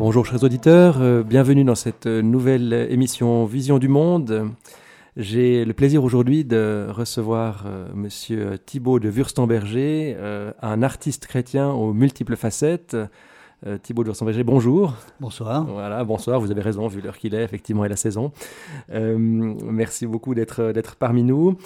Bonjour chers auditeurs, euh, bienvenue dans cette nouvelle émission Vision du Monde. J'ai le plaisir aujourd'hui de recevoir euh, Monsieur Thibault de Wurstenberger, euh, un artiste chrétien aux multiples facettes. Euh, Thibault de Wurstenberger, bonjour. Bonsoir. Voilà, bonsoir, vous avez raison, vu l'heure qu'il est, effectivement, et la saison. Euh, merci beaucoup d'être d'être parmi nous.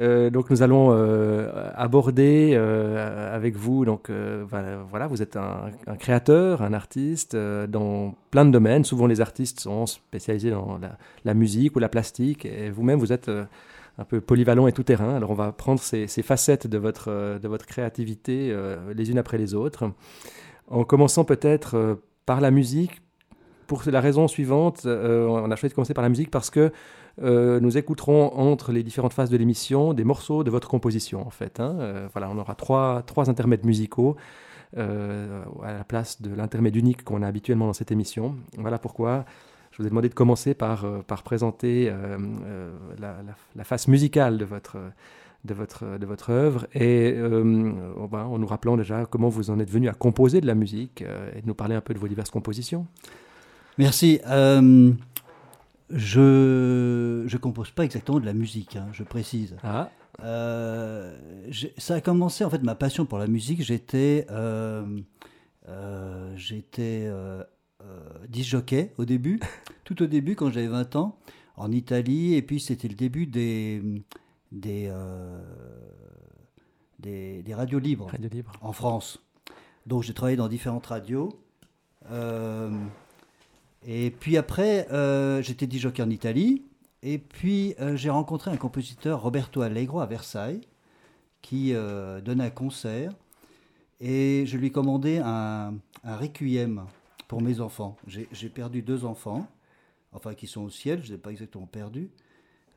Euh, donc nous allons euh, aborder euh, avec vous, donc euh, voilà, vous êtes un, un créateur, un artiste euh, dans plein de domaines. Souvent les artistes sont spécialisés dans la, la musique ou la plastique, et vous-même vous êtes euh, un peu polyvalent et tout-terrain. Alors on va prendre ces, ces facettes de votre, euh, de votre créativité euh, les unes après les autres, en commençant peut-être euh, par la musique. Pour la raison suivante, euh, on a choisi de commencer par la musique parce que euh, nous écouterons entre les différentes phases de l'émission des morceaux de votre composition en fait. hein. Voilà, on aura trois, trois intermèdes musicaux à la place de l'intermède unique qu'on a habituellement dans cette émission. Voilà pourquoi je vous ai demandé de commencer par, par présenter la, la- la face musicale de votre, de votre, de votre œuvre et euh, en nous rappelant déjà comment vous en êtes venu à composer de la musique euh, et de nous parler un peu de vos diverses compositions. Merci. Euh, je ne compose pas exactement de la musique, hein, je précise. Ah, Euh, ça a commencé, en fait, ma passion pour la musique, j'étais euh, j'étais euh, euh, disc jockey au début, tout au début quand j'avais 20 ans, en Italie, et puis c'était le début des, des, euh, des, des radios libres. Radio Libre. en France. Donc j'ai travaillé dans différentes radios. Euh, et puis après, euh, j'étais disjockey en Italie. Et puis j'ai rencontré un compositeur, Roberto Allegro, à Versailles, qui donnait un concert. Et je lui ai commandé un, un requiem pour mes enfants. J'ai j'ai perdu deux enfants, enfin qui sont au ciel, je ne les ai pas exactement perdus.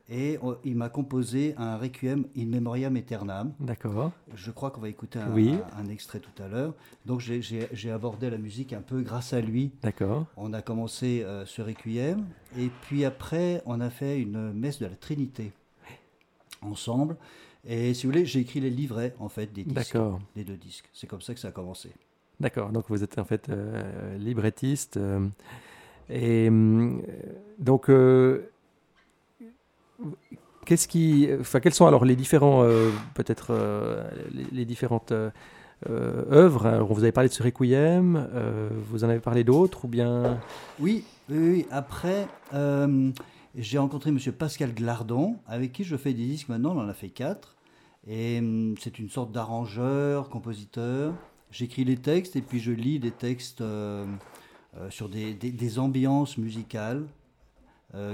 Et euh, il m'a composé un requiem in memoriam aeternam. D'accord. Je crois qu'on va écouter un, Oui. un- un extrait tout à l'heure. Donc j'ai- abordé la musique un peu grâce à lui. D'accord. On a commencé euh, ce requiem et puis après on a fait une messe de la Trinité ensemble. Et si vous voulez, j'ai écrit les livrets en fait des disques, des deux disques. C'est comme ça que ça a commencé. D'accord, donc vous êtes en fait euh, librettiste. euh, et donc, qu'est-ce qui, enfin, quels sont alors les différents, euh, peut-être, euh, les, différentes euh, œuvres Alors, Vous avez parlé de ce requiem, vous en avez parlé d'autres ou bien? Oui, oui. Après, j'ai rencontré M. Pascal Glardon, avec qui je fais des disques maintenant, on en a fait quatre. Et hum, c'est une sorte d'arrangeur, compositeur. J'écris les textes et puis je lis des textes sur des, des- ambiances musicales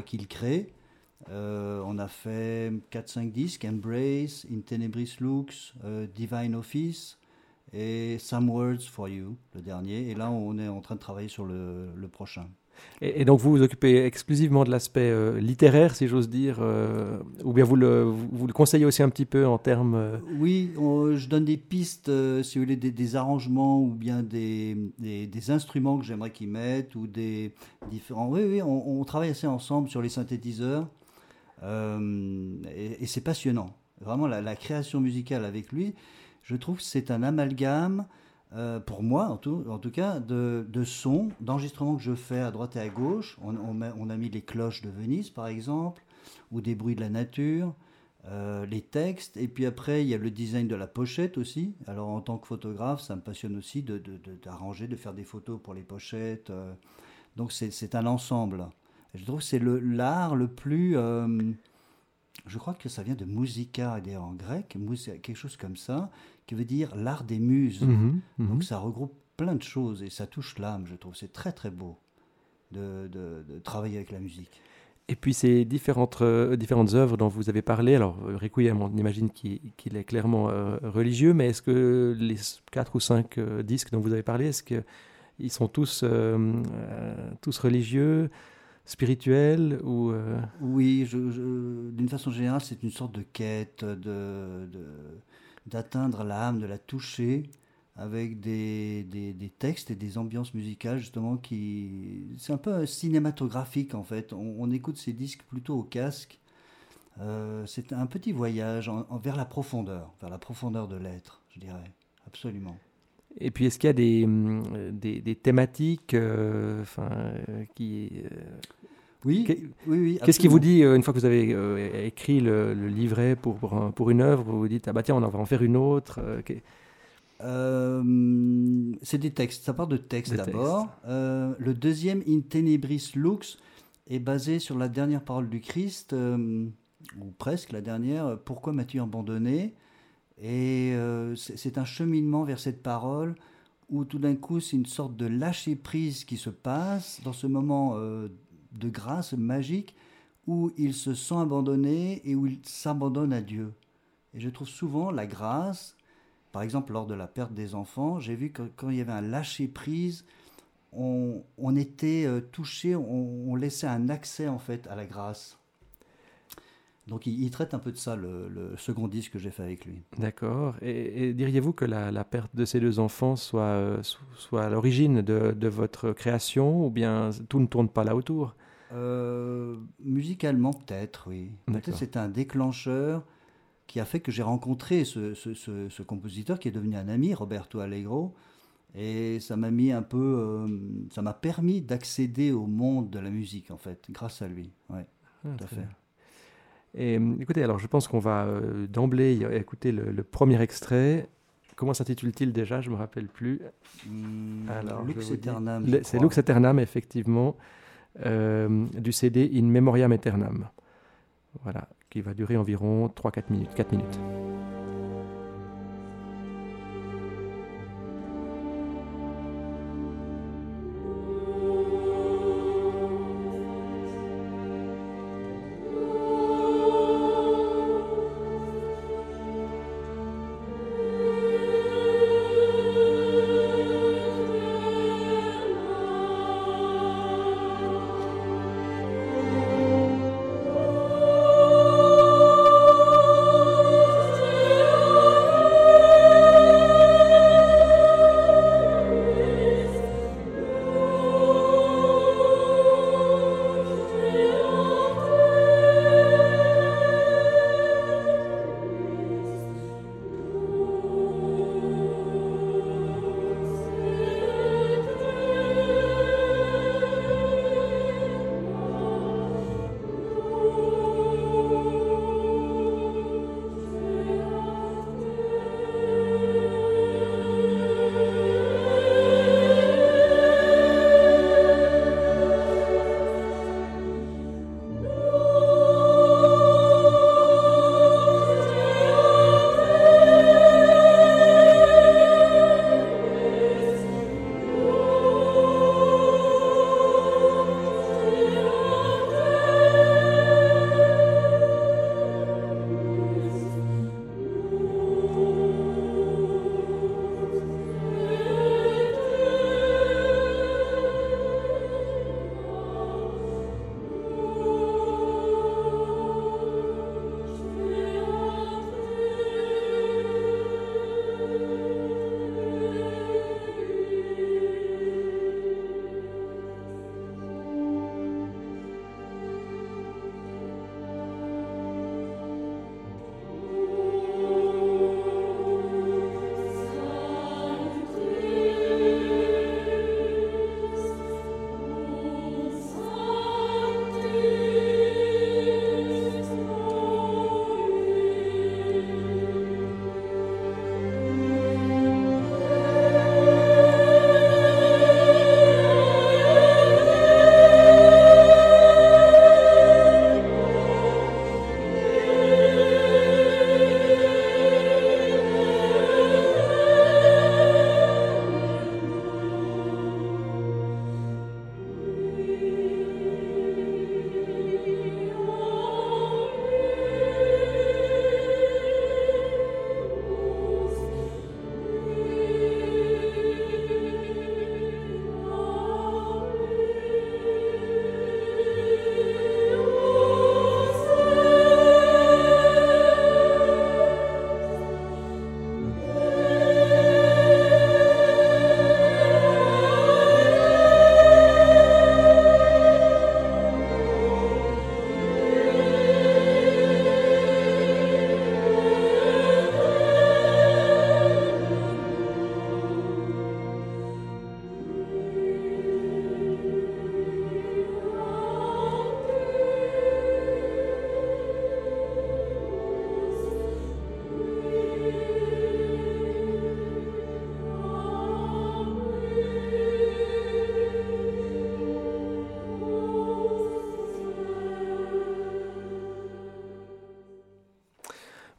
qu'il crée. Euh, on a fait 4-5 disques, Embrace, In Tenebris Looks, euh, Divine Office et Some Words for You, le dernier. Et là, on est en train de travailler sur le, le prochain. et, et donc vous vous occupez exclusivement de l'aspect euh, littéraire, si j'ose dire, euh, ou bien vous le, vous, vous le conseillez aussi un petit peu en termes. euh, Oui, on- je donne des pistes, si vous voulez, des, des arrangements ou bien des, des, des instruments que j'aimerais qu'ils mettent ou des différents. Oui, oui, on, on travaille assez ensemble sur les synthétiseurs et, et c'est passionnant. Vraiment, la, création musicale avec lui, je trouve que c'est un amalgame. euh, pour moi, en tout, cas, de, sons, d'enregistrements que je fais à droite et à gauche. On, a mis les cloches de Venise, par exemple, ou des bruits de la nature. Euh, les textes, et puis après il y a le design de la pochette aussi. Alors en tant que photographe, ça me passionne aussi de, de- de- d'arranger, de faire des photos pour les pochettes. euh. donc c'est un ensemble. Je trouve que c'est le, l'art le plus... euh, je crois que ça vient de musica, d'ailleurs en grec, quelque chose comme ça, qui veut dire l'art des muses. mhm, mhm. Donc ça regroupe plein de choses et ça touche l'âme, je trouve. C'est très très beau de, de- de travailler avec la musique. Et puis ces différentes, euh, différentes œuvres dont vous avez parlé, alors euh, Requiem, on imagine qu'il est clairement euh, religieux, mais est-ce que les quatre ou cinq euh, disques dont vous avez parlé, est-ce qu'ils sont tous, euh, euh, tous religieux, spirituels ou euh, Oui, je- je- d'une façon générale, c'est une sorte de quête de, de- d'atteindre l'âme, de la toucher avec des, des- des textes et des ambiances musicales justement qui... C'est un peu cinématographique en fait. On, écoute ces disques plutôt au casque. Euh, c'est un petit voyage en- vers la profondeur, vers la profondeur de l'être, je dirais. Absolument. Et puis, est-ce qu'il y a des, hum, des, des thématiques euh, enfin, euh, qui. euh, Oui, oui, oui. Qu'est-ce qui vous dit, une fois que vous avez écrit le, le livret pour, pour, un- pour une œuvre, vous vous dites, ah bah tiens, on va en faire une autre c'est des textes, ça part de textes d'abord. Le deuxième, In Tenebris Lux, est basé sur la dernière parole du Christ, ou presque la dernière, Pourquoi m'as-tu abandonné? Et euh, c'est un cheminement vers cette parole où tout d'un coup c'est une sorte de lâcher-prise qui se passe dans ce moment euh, de grâce magique où il se sent abandonné et où il s'abandonne à Dieu. Et je trouve souvent la grâce, par exemple lors de la perte des enfants, j'ai vu que quand il y avait un lâcher-prise, on, on était euh, touché, on laissait un accès en fait à la grâce. Donc il, il traite un peu de ça, le, le second disque que j'ai fait avec lui. D'accord. Et, et diriez-vous que la, la perte de ces deux enfants soit, euh, soit à l'origine de, de votre création ou bien tout ne tourne pas là autour? Euh, musicalement, peut-être, oui. Peut-être c'est un déclencheur qui a fait que j'ai rencontré ce, ce- ce- ce compositeur qui est devenu un ami, Roberto Allegro. Et ça m'a mis un peu. euh, ça m'a permis d'accéder au monde de la musique, en fait, grâce à lui. Ouais, Ah, tout à fait. bien. Et euh, écoutez, alors je pense qu'on va euh, d'emblée écouter le, le premier extrait. Comment s'intitule-t-il déjà? Je ne me rappelle plus. Hmm, Alors, Lux Aeternam, C'est. Lux Aeternam, effectivement, euh, du CD In Memoriam Aeternam. Voilà, qui va durer environ 3-4 minutes. 4 minutes.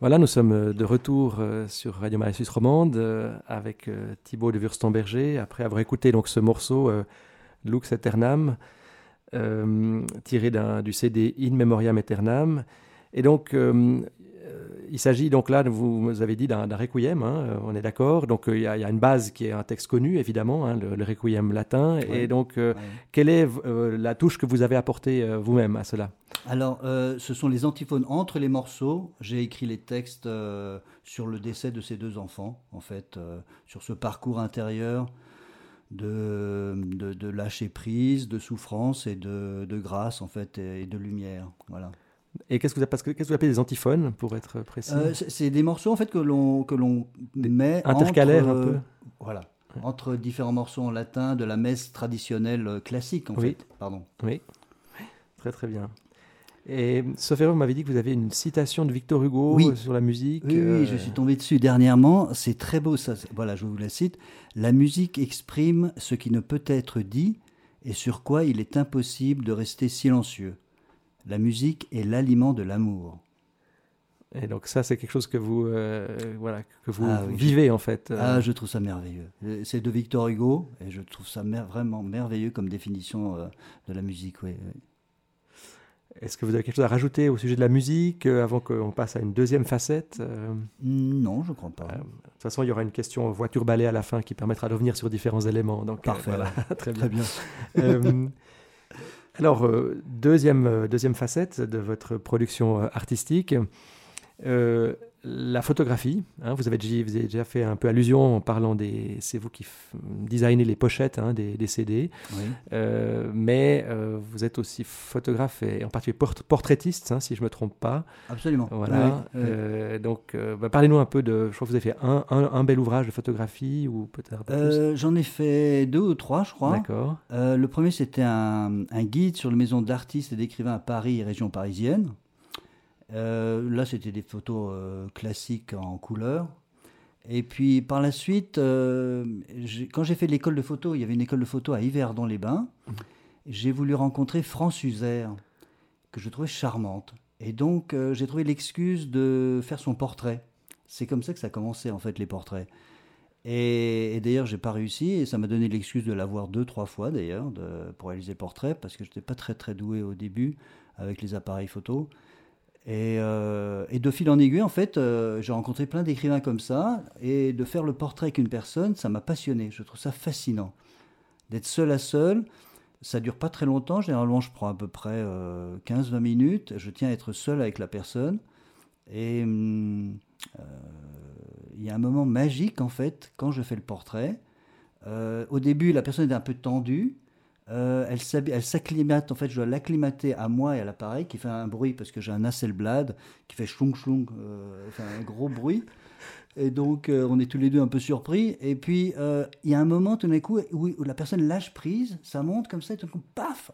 Voilà, nous sommes euh, de retour euh, sur Radio Marie Suisse Romande euh, avec Thibaut de Wurstemberger, après avoir écouté donc ce morceau Lux Aeternam, tiré du CD In Memoriam Aeternam. Et donc, il s'agit donc là, vous, avez dit, d'un requiem, hein, on est d'accord. Donc il y, a une base qui est un texte connu, évidemment, hein, le, requiem latin. Et donc, euh, quelle est la touche que vous avez apportée vous-même à cela? Alors, ce sont les antiphones entre les morceaux. J'ai écrit les textes sur le décès de ces deux enfants, en fait, sur ce parcours intérieur. De, de, lâcher prise, de souffrance et de, de grâce en fait et de lumière. Voilà. Et qu'est-ce que vous, parce que, qu'est-ce que vous appelez des antiphones, pour être précis? Euh, c'est, des morceaux en fait que l'on, met intercalaires un peu. Voilà, entre différents morceaux en latin de la messe traditionnelle euh, classique en fait. Pardon. Oui, très très bien. Et sauf erreur, vous m'avez dit que vous avez une citation de Victor Hugo sur la musique. Oui, oui, je suis tombé dessus dernièrement. C'est très beau ça. Voilà, je vous la cite. La musique exprime ce qui ne peut être dit et sur quoi il est impossible de rester silencieux. La musique est l'aliment de l'amour. Et donc ça, c'est quelque chose que vous, euh, voilà, que vous ah vivez en fait. Euh. Ah, je trouve ça merveilleux. C'est de Victor Hugo et je trouve ça vraiment merveilleux comme définition euh, de la musique. Oui, Est-ce que vous avez quelque chose à rajouter au sujet de la musique avant qu'on passe à une deuxième facette Non, je ne crois pas. de toute façon, il y aura une question voiture balai à la fin qui permettra de revenir sur différents éléments. Donc, Parfait. Voilà, très bien. Très bien. Alors, euh, deuxième, euh, deuxième facette de votre production euh, la photographie. Hein, vous, avez déjà, fait un peu allusion en parlant des. C'est vous qui designez les pochettes hein, des, CD. mais vous êtes aussi photographe et en particulier portraitiste, hein, si je ne me trompe pas. Absolument. Voilà. donc, bah, parlez-nous un peu de. Je crois que vous avez fait un, un, bel ouvrage de photographie ou peut-être. J'en ai fait deux ou trois, je crois. D'accord. le premier, c'était un, un, guide sur les maisons d'artistes et d'écrivains à Paris et région parisienne. Euh, là, c'était des photos euh, classiques en couleur. Et puis par la suite, euh, quand j'ai fait l'école de photo, il y avait une école de photo à Yverdon-les-Bains. J'ai voulu rencontrer France Uzer, que je trouvais charmante. Et donc j'ai trouvé l'excuse de faire son portrait. C'est comme ça que ça a commencé en fait les portraits. Et, et d'ailleurs, j'ai pas réussi et ça m'a donné l'excuse de l'avoir deux, trois fois d'ailleurs pour réaliser le portrait parce que je n'étais pas très très doué au début avec les appareils photo. Euh, et, de fil en aiguille, en fait, euh, j'ai rencontré plein d'écrivains comme ça, et de faire le portrait avec une personne, ça m'a passionné. Je trouve ça fascinant. D'être seul à seul, ça dure pas très longtemps. Généralement, je prends à peu près 15-20 euh, minutes. Je tiens à être seul avec la personne. Et hum, il y a un moment magique, en fait, quand je fais le portrait. au début, la personne est un peu tendue. Euh, elle s'acclimate, en fait, je dois l'acclimater à moi et à l'appareil qui fait un bruit parce que j'ai un Hasselblad qui fait chlong chlong, euh, fait un gros bruit. Et donc, euh, on est tous les deux un peu surpris. Et puis, il y a un moment, tout d'un coup, où, la personne lâche prise, ça monte comme ça, et tout d'un coup, paf,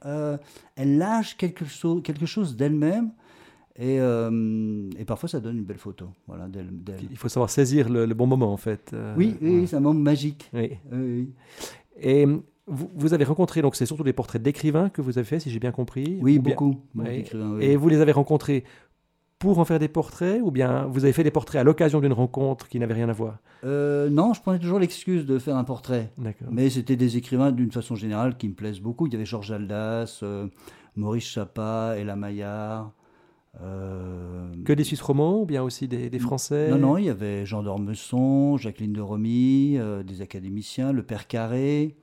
elle lâche quelque, chose, quelque chose d'elle-même. Et, et, parfois, ça donne une belle photo. Voilà, Il faut savoir saisir le, bon moment, en fait. oui, oui, c'est un moment magique. Oui. oui. Et vous, avez rencontré, donc c'est surtout des portraits d'écrivains que vous avez fait, si j'ai bien compris Oui, beaucoup. Et vous les avez rencontrés pour en faire des portraits ou bien vous avez fait des portraits à l'occasion d'une rencontre qui n'avait rien à voir? Euh, Non, je prenais toujours l'excuse de faire un portrait. Mais c'était des écrivains d'une façon générale qui me plaisent beaucoup. Il y avait Georges Aldas, euh, Maurice Chapa, Ella Maillard. Euh, que des Suisses romans ou bien aussi des, Français? Non, non, il y avait Jean d'Ormesson, Jacqueline de Romy, des académiciens, le Père Carré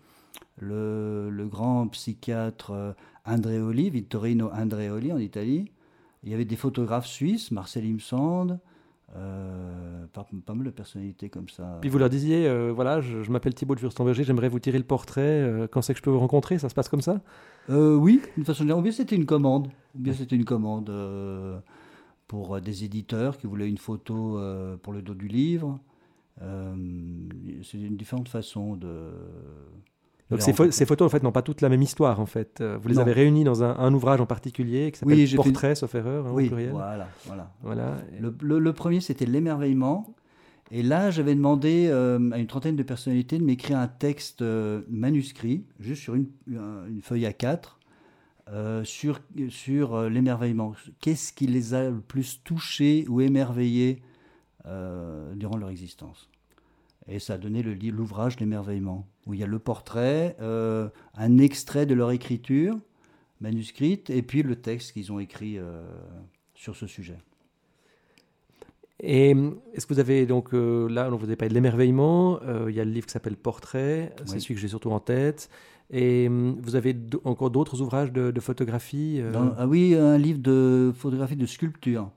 le, grand psychiatre euh, Andreoli, Vittorino Andreoli en Italie. Il y avait des photographes suisses, Marcel Imsand, euh, pas, mal de personnalités comme ça. Puis vous leur disiez, euh, voilà, je, m'appelle Thibaut de Furstenberger, j'aimerais vous tirer le portrait, quand c'est que je peux vous rencontrer Ça se passe comme ça? Oui, d'une façon générale. Ou bien c'était une commande. Ou bien c'était une commande pour des éditeurs qui voulaient une photo pour le dos du livre. c'est une différente façon de donc ces, photos en fait n'ont pas toutes la même histoire en fait. Euh, vous les avez réunies dans un, ouvrage en particulier qui s'appelle Portrait, sauf erreur, hein, oui, au pluriel. Voilà, voilà. voilà. Le, premier c'était l'émerveillement. Et là, j'avais demandé euh, à une trentaine de personnalités de m'écrire un texte euh, manuscrit, juste sur une, une, feuille à quatre, sur, sur l'émerveillement. Qu'est-ce qui les a le plus touchés ou émerveillés durant leur existence? Et ça a donné l'ouvrage L'émerveillement, où il y a le portrait, un extrait de leur écriture manuscrite, et puis le texte qu'ils ont écrit sur ce sujet. Et est-ce que vous avez donc euh, là, on vous avez parlé de l'émerveillement. Euh, il y a le livre qui s'appelle Portrait, c'est celui que j'ai surtout en tête. Et vous avez encore d'autres ouvrages de, photographie euh? Ah oui, un livre de photographie de sculpture.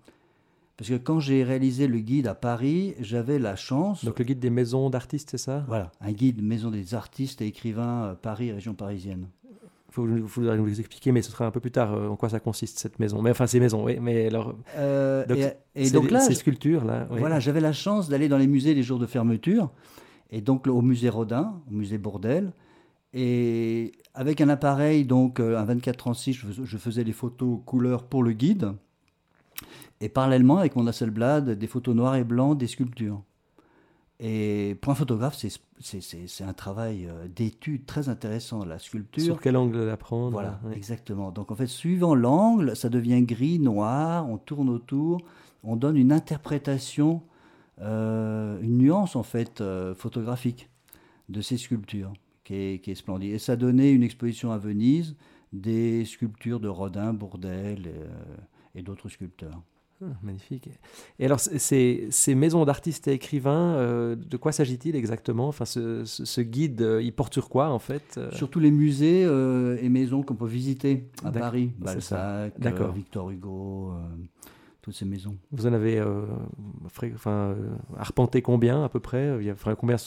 Parce que quand j'ai réalisé le guide à Paris, j'avais la chance. Donc le guide des maisons d'artistes, c'est ça? Voilà, un guide maison des artistes et écrivains Paris, région parisienne il faudrait nous expliquer, mais ce sera un peu plus tard euh, en quoi ça consiste cette maison. Mais enfin, ces maisons, oui. Mais alors, euh, et, donc là, ces sculptures là. Voilà, j'avais la chance d'aller dans les musées les jours de fermeture, et donc au musée Rodin, au musée Bordel, et avec un appareil donc euh, un 24-36, je, je faisais les photos couleurs pour le guide, et parallèlement avec mon Hasselblad, des photos noires et blancs des sculptures. Et point photographe, c'est un travail euh, d'étude très intéressant, la sculpture. Sur quel angle la prendre Voilà, exactement. Donc en fait, suivant l'angle, ça devient gris, noir, on tourne autour, on donne une interprétation, euh, une nuance en fait euh, photographique de ces sculptures, qui est, qui est, splendide. Et ça donnait une exposition à Venise des sculptures de Rodin, Bourdelle et d'autres sculpteurs. Ah, magnifique. Et alors, ces, ces maisons d'artistes et écrivains, euh, de quoi s'agit-il exactement? Enfin, ce, guide, euh, il porte sur quoi en fait euh? Sur tous les musées et maisons qu'on peut visiter à Paris, Balzac, Victor Hugo, toutes ces maisons. Vous en avez enfin, arpenté combien à peu près? Il y a, combien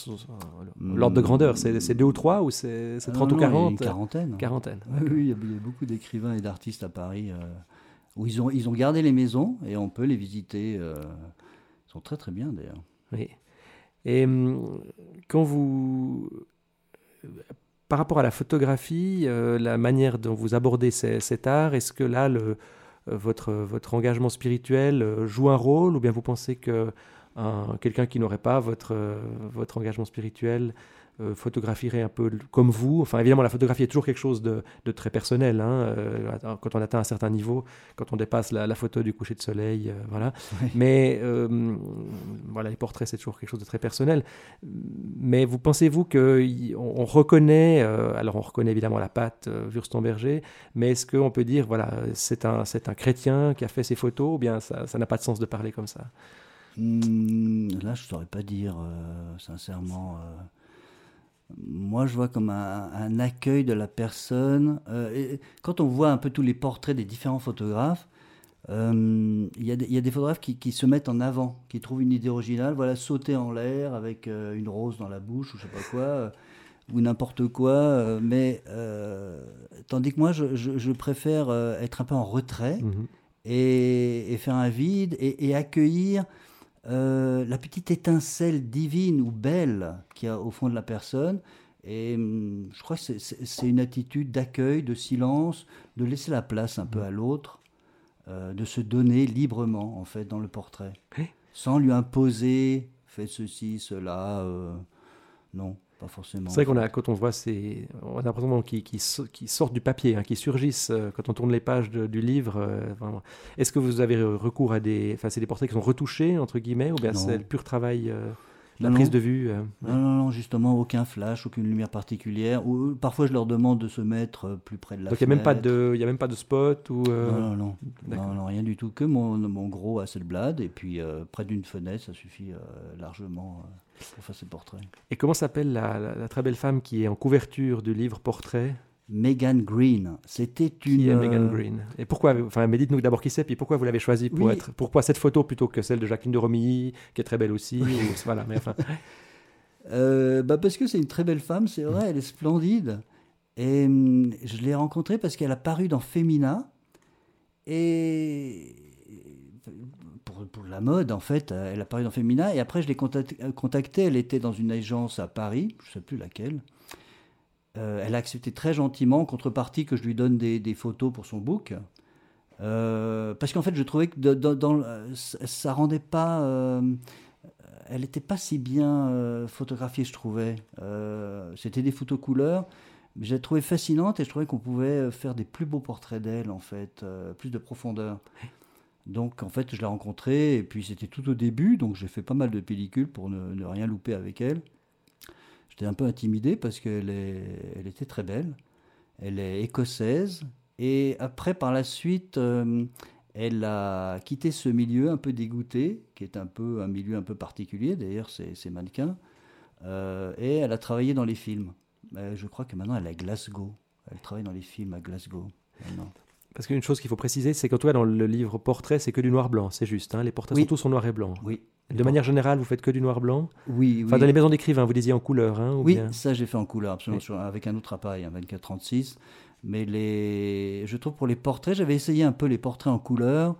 L'ordre de hmm. grandeur, c'est deux ou trois ou c'est 30 ou 40 Une quarantaine. quarantaine. Oui, il y a beaucoup d'écrivains et d'artistes à Paris où ils ont, ils ont gardé les maisons et on peut les visiter. Euh, ils sont très très bien d'ailleurs. Oui. Et hum, quand vous. Par rapport à la photographie, euh, la manière dont vous abordez cet art, est-ce que là, le, euh, votre, votre engagement spirituel joue un rôle ou bien vous pensez que quelqu'un qui n'aurait pas votre, votre engagement spirituel euh, photographierait un peu comme vous. Enfin, évidemment, la photographie est toujours quelque chose de, très personnel. Hein, euh, quand on atteint un certain niveau, quand on dépasse la, photo du coucher de soleil, euh, voilà. Mais voilà, les portraits, c'est toujours quelque chose de très personnel. Mais vous pensez-vous qu'on on reconnaît, alors on reconnaît évidemment la patte Wurstemberger, mais est-ce qu'on peut dire, voilà, c'est un, c'est un chrétien qui a fait ces photos, ou bien ça n'a pas de sens de parler comme ça? Hmm, Là, je ne saurais pas dire, sincèrement moi, je vois comme un, accueil de la personne. Euh, quand on voit un peu tous les portraits des différents photographes, euh, il y, a des photographes qui, se mettent en avant, qui trouvent une idée originale. Voilà, sauter en l'air avec euh, une rose dans la bouche ou je sais pas quoi, ou n'importe quoi. mais tandis que moi, je, préfère être un peu en retrait mhm. et, faire un vide et accueillir euh, la petite étincelle divine ou belle qu'il y a au fond de la personne. Et hum, je crois que c'est une attitude d'accueil, de silence, de laisser la place un peu à l'autre, euh, de se donner librement, en fait, dans le portrait. Sans lui imposer, fais ceci, cela. Euh, non forcément. C'est vrai qu'on a, quand on voit ces, on a l'impression qu'ils qui, qui sortent du papier, hein, qui surgissent euh, quand on tourne les pages du livre. Euh, est-ce que vous avez recours à des, enfin, c'est des portraits qui sont retouchés entre guillemets, ou bien c'est le pur travail euh, la prise de vue non, non, non, justement, aucun flash, aucune lumière particulière. Ou, parfois, je leur demande de se mettre plus près de la Donc, il n'y a, même pas de, spot ou, non, non, non, non, rien du tout. Que mon, mon gros Hasselblad, et puis près d'une fenêtre, ça suffit largement pour faire ses portraits. Et comment s'appelle la, très belle femme qui est en couverture du livre Portrait? Megan Green. C'était une. Qui est Megan euh, Green Et pourquoi Enfin, mais dites-nous d'abord qui c'est, puis pourquoi vous l'avez choisie pour être. Pourquoi cette photo plutôt que celle de Jacqueline de Romilly, qui est très belle aussi Voilà, mais enfin. Euh, bah parce que c'est une très belle femme, c'est vrai, elle est splendide. Et hum, je l'ai rencontrée parce qu'elle a paru dans Femina. Et pour, la mode, en fait. Elle a paru dans Femina. Et après, je l'ai contactée. Elle était dans une agence à Paris, je ne sais plus laquelle. Euh, elle a accepté très gentiment, en contrepartie, que je lui donne des, photos pour son book. Euh, parce qu'en fait, je trouvais que dans, ça rendait pas. Euh, elle n'était pas si bien photographiée, je trouvais. C'était des photos couleurs. Mais j'ai trouvé fascinante et je trouvais qu'on pouvait faire des plus beaux portraits d'elle, en fait, plus de profondeur. Donc en fait, je l'ai rencontrée et puis c'était tout au début, donc j'ai fait pas mal de pellicules pour ne, rien louper avec elle. J'étais un peu intimidé parce qu'elle elle était très belle. Elle est écossaise et après, par la suite, euh, elle a quitté ce milieu un peu dégoûté, qui est un peu un milieu un peu particulier. D'ailleurs, c'est mannequins. Euh, et elle a travaillé dans les films. Euh, je crois que maintenant elle est à Glasgow. Elle travaille dans les films à Glasgow. Parce qu'une chose qu'il faut préciser, c'est qu'en tout cas dans le livre Portrait, c'est que du noir-blanc, c'est juste. Hein les portraits sont tous en noir et blanc. Oui. De manière générale, vous faites que du noir-blanc Oui, Enfin, dans les maisons d'écrivains, vous disiez en couleur, hein, Oui, ça j'ai fait en couleur, absolument, avec un autre appareil, un 24-36. Mais les... je trouve pour les portraits, j'avais essayé un peu les portraits en couleur,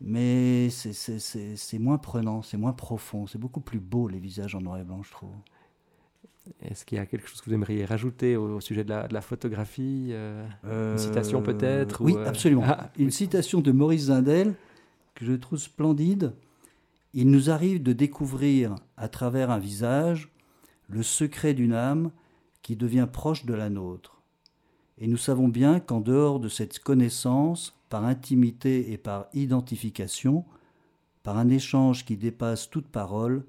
mais c'est moins prenant, c'est moins profond, c'est beaucoup plus beau les visages en noir et blanc, je trouve. Est-ce qu'il y a quelque chose que vous aimeriez rajouter au, sujet de la, photographie euh, Une citation peut-être Oui, euh, absolument. Ah, une citation de Maurice Zindel que je trouve splendide. Il nous arrive de découvrir à travers un visage le secret d'une âme qui devient proche de la nôtre. Et nous savons bien qu'en dehors de cette connaissance, par intimité et par identification, par un échange qui dépasse toute parole,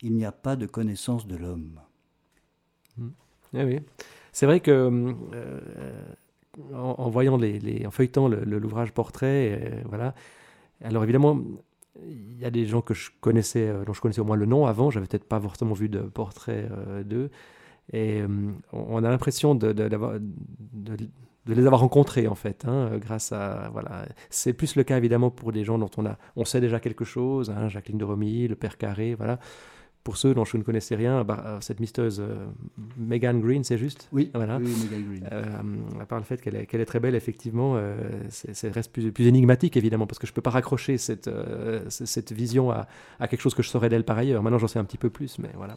il n'y a pas de connaissance de l'homme. Hmm. Eh oui. C'est vrai que euh, en, voyant les, en feuilletant l'ouvrage portrait, euh, voilà. Alors évidemment, il y a des gens que je connaissais, euh, dont je connaissais au moins le nom avant. J'avais peut-être pas forcément vu de portrait d'eux. Et on a l'impression de, les avoir rencontrés, en fait, hein, grâce à. Voilà. C'est plus le cas, évidemment, pour des gens dont on, a, on sait déjà quelque chose, hein, Jacqueline de Romy, le Père Carré, voilà pour ceux dont je ne connaissais rien, bah, euh, cette misteuse euh, Megan Green, c'est juste Oui, voilà. oui, Megan Green. Euh, à part le fait qu'elle est, très belle, effectivement, c'est, reste plus, plus, énigmatique, évidemment, parce que je ne peux pas raccrocher cette, cette vision à, à, quelque chose que je saurais d'elle par ailleurs. Maintenant, j'en sais un petit peu plus, mais voilà.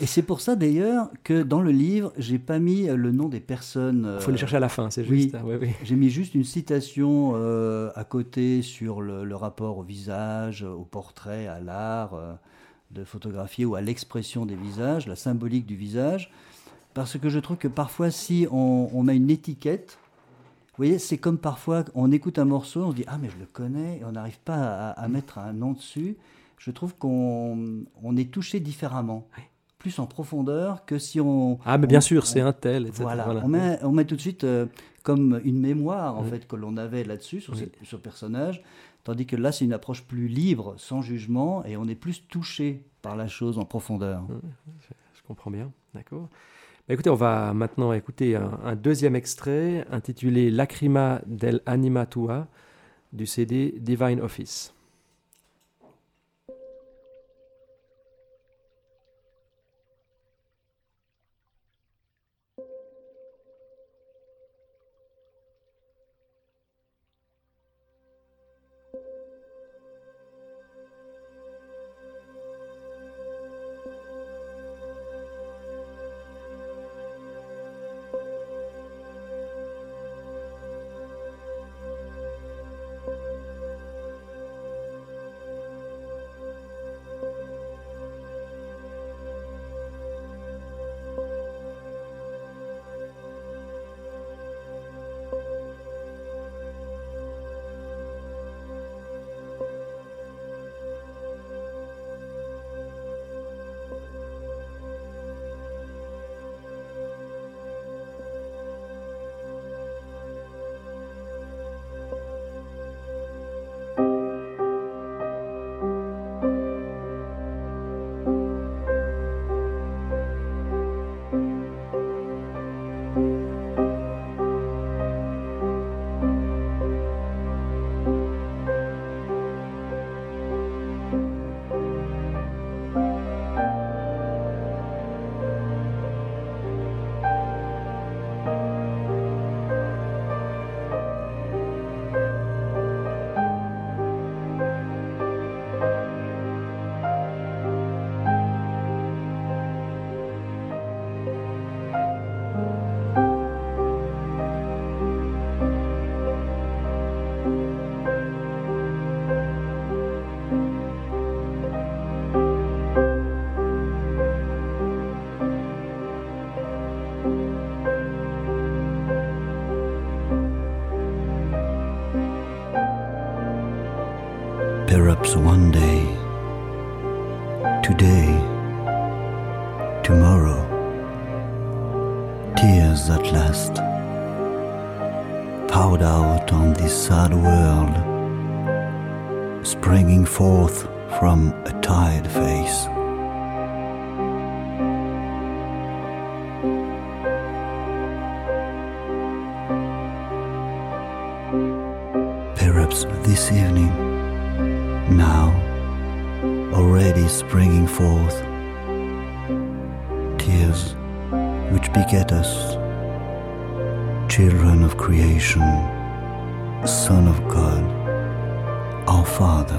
Et c'est pour ça, d'ailleurs, que dans le livre, j'ai pas mis le nom des personnes. Il faut les chercher à la fin, c'est juste. Oui, oui, J'ai mis juste une citation à côté sur le, le, rapport au visage, au portrait, à l'art de photographier ou à l'expression des visages, la symbolique du visage, parce que je trouve que parfois si on, on a une étiquette, vous voyez, c'est comme parfois on écoute un morceau, on se dit ah mais je le connais et on n'arrive pas à, mettre un nom dessus. Je trouve qu'on on est touché différemment, plus en profondeur que si on ah mais bien sûr c'est un tel etc. Voilà, On, met, on met tout de suite euh, comme une mémoire en fait que l'on avait là-dessus sur, ce personnage Tandis que là, c'est une approche plus libre, sans jugement, et on est plus touché par la chose en profondeur. Mmh, je comprends bien, d'accord. Bah, écoutez, on va maintenant écouter un, deuxième extrait intitulé Lacrima del Anima Tua du CD Divine Office. This sad world, springing forth from a tired face. Perhaps this evening, now, already springing forth, tears which beget us, children of creation, Son of God, our Father.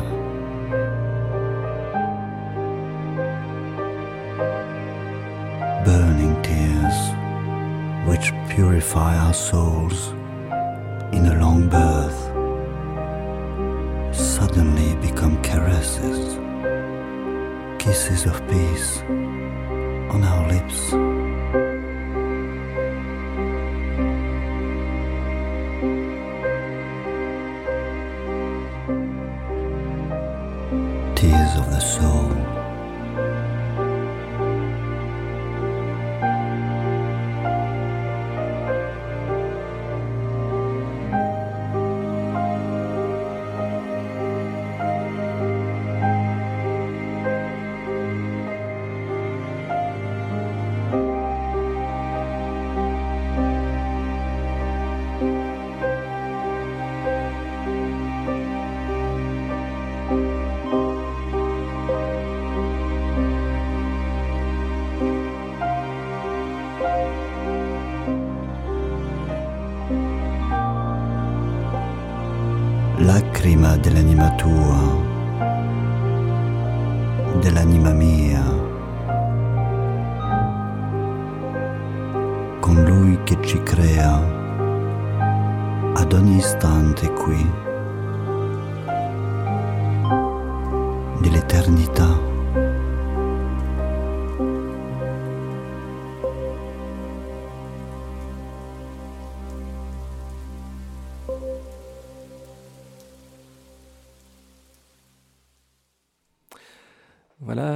Burning tears which purify our souls in a long birth suddenly become caresses, kisses of peace on our lips.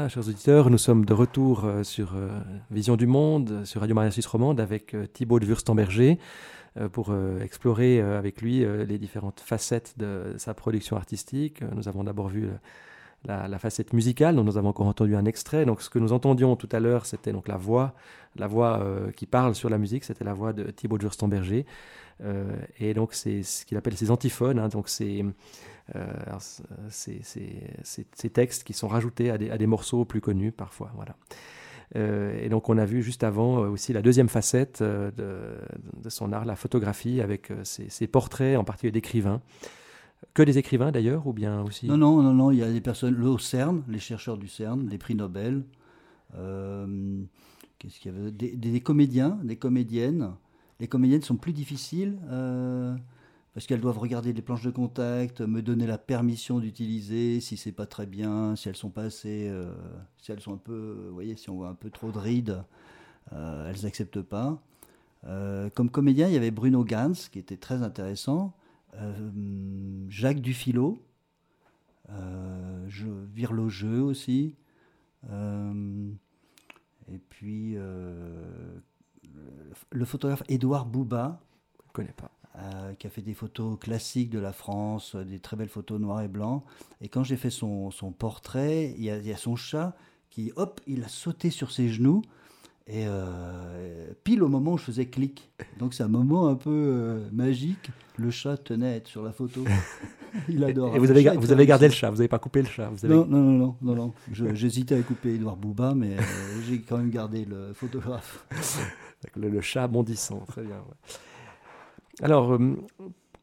Chers auditeurs, nous sommes de retour euh, sur euh, Vision du Monde, sur Radio Maria Suisse Romande avec euh, Thibaut de Wurstemberger pour explorer avec lui les différentes facettes de sa production artistique. Nous avons d'abord vu la, facette musicale, dont nous avons encore entendu un extrait. Donc, ce que nous entendions tout à l'heure, c'était donc la voix, la voix qui parle sur la musique, c'était la voix de Thibaut de Wurstemberger. et donc, c'est ce qu'il appelle ses antiphones. Hein, euh, ces, textes qui sont rajoutés à des, à des, morceaux plus connus parfois. Voilà. Euh, et donc on a vu juste avant euh, aussi la deuxième facette de, de, son art, la photographie, avec ses, portraits en particulier d'écrivains. Que des écrivains d'ailleurs, ou bien aussi Non, non, non, non, il y a des personnes, le CERN, les chercheurs du CERN, les prix Nobel, qu'est-ce qu'il y avait des, comédiens, des comédiennes. Les comédiennes sont plus difficiles parce qu'elles doivent regarder les planches de contact, me donner la permission d'utiliser si c'est pas très bien, si elles sont pas assez, euh, si elles sont un peu, vous voyez, si on voit un peu trop de rides, euh, elles n'acceptent pas. Euh, comme comédien, il y avait Bruno Gans qui était très intéressant, Jacques Dufilo, Virlogeux aussi, et puis le photographe Édouard Bouba. Je connais pas. Euh, qui a fait des photos classiques de la France, euh, des très belles photos noir et blanc. Et quand j'ai fait son, son portrait, il y, a, il y, a, son chat qui, hop, il a sauté sur ses genoux. Et euh, pile au moment où je faisais clic. Donc c'est un moment un peu euh, magique. Le chat tenait à être sur la photo. il adore. Et vous avez, vous avez gardé le chat, vous n'avez pas coupé le chat vous avez... non, non, non, non, non. J'hésitais à couper Edouard Bouba, mais j'ai quand même gardé le photographe. Le, le, chat bondissant, très bien. Ouais. Alors, euh,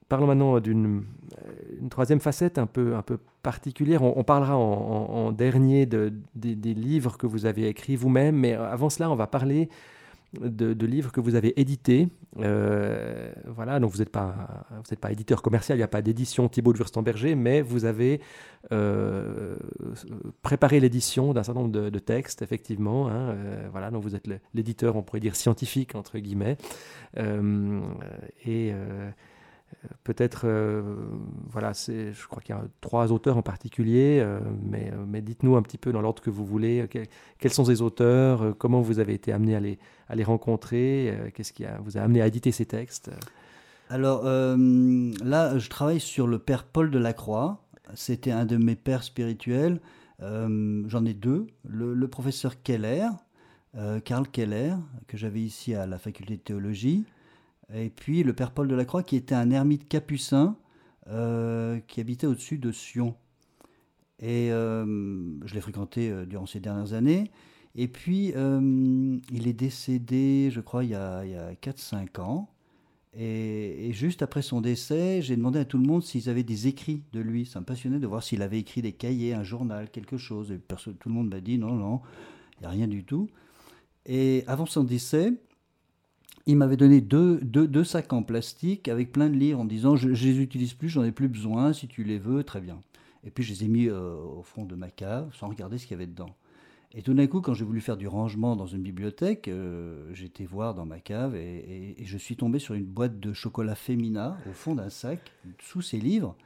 parlons maintenant d'une euh, troisième facette un peu, un peu particulière. On, parlera en, dernier de, des livres que vous avez écrits vous-même, mais avant cela, on va parler de, livres que vous avez édités. Euh, voilà, donc vous n'êtes pas, pas éditeur commercial, il n'y a pas d'édition Thibaut de Wurstenberger, mais vous avez euh, préparé l'édition d'un certain nombre de, textes, effectivement. Hein, euh, voilà, donc vous êtes l'éditeur, on pourrait dire scientifique, entre guillemets. et Peut-être, voilà, je crois qu'il y a trois auteurs en particulier, mais, mais dites-nous un petit peu dans l'ordre que vous voulez, quels sont ces auteurs, comment vous avez été amené à les, rencontrer, qu'est-ce qui vous a amené à éditer ces textes? Alors là, je travaille sur le père Paul de la Croix, c'était un de mes pères spirituels. Euh, j'en ai deux. Le, professeur Keller, euh, Karl Keller, que j'avais ici à la faculté de théologie. Et puis le père Paul de la Croix, qui était un ermite capucin euh, qui habitait au-dessus de Sion. Et je l'ai fréquenté durant ces dernières années. Et puis, il est décédé, je crois, il y a, a 4-5 ans. Et, juste après son décès, j'ai demandé à tout le monde s'ils avaient des écrits de lui. Ça me passionnait de voir s'il avait écrit des cahiers, un journal, quelque chose. Et tout le monde m'a dit non, non, il n'y a rien du tout. Et avant son décès, il m'avait donné deux, deux, sacs en plastique avec plein de livres en disant je ne les utilise plus, j'en ai plus besoin, si tu les veux, très bien. Et puis je les ai mis euh, au fond de ma cave sans regarder ce qu'il y avait dedans. Et tout d'un coup, quand j'ai voulu faire du rangement dans une bibliothèque, euh, j'étais voir dans ma cave et, je suis tombé sur une boîte de chocolat féminin au fond d'un sac, sous ses livres.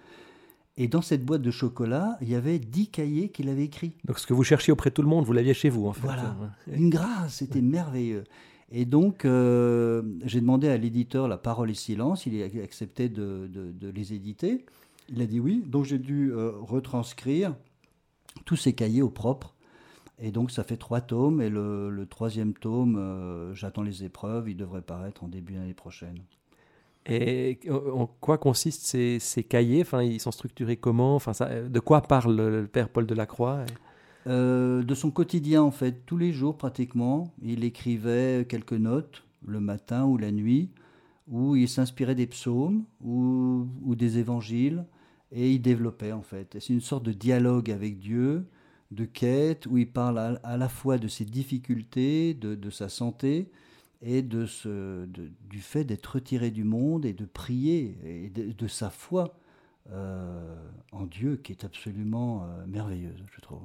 Et dans cette boîte de chocolat, il y avait dix cahiers qu'il avait écrits. Donc ce que vous cherchiez auprès de tout le monde, vous l'aviez chez vous, en fait. Voilà, une grâce, c'était merveilleux. Et donc, euh, j'ai demandé à l'éditeur La Parole et Silence, il a accepté de, les éditer. Il a dit oui, donc j'ai dû euh, retranscrire tous ces cahiers au propre. Et donc ça fait trois tomes, et le, troisième tome, euh, j'attends les épreuves, il devrait paraître en début d'année prochaine. Et en quoi consistent ces, cahiers? Enfin, Ils sont structurés comment? Enfin, De quoi parle le père Paul Delacroix? Euh, De son quotidien, en fait. Tous les jours, pratiquement, il écrivait quelques notes, le matin ou la nuit, où il s'inspirait des psaumes ou, des évangiles, et il développait, en fait. C'est une sorte de dialogue avec Dieu, de quête où il parle à, la fois de ses difficultés, de, sa santé et de ce, du fait d'être retiré du monde et de prier et de, sa foi euh, en Dieu qui est absolument euh, merveilleuse, je trouve.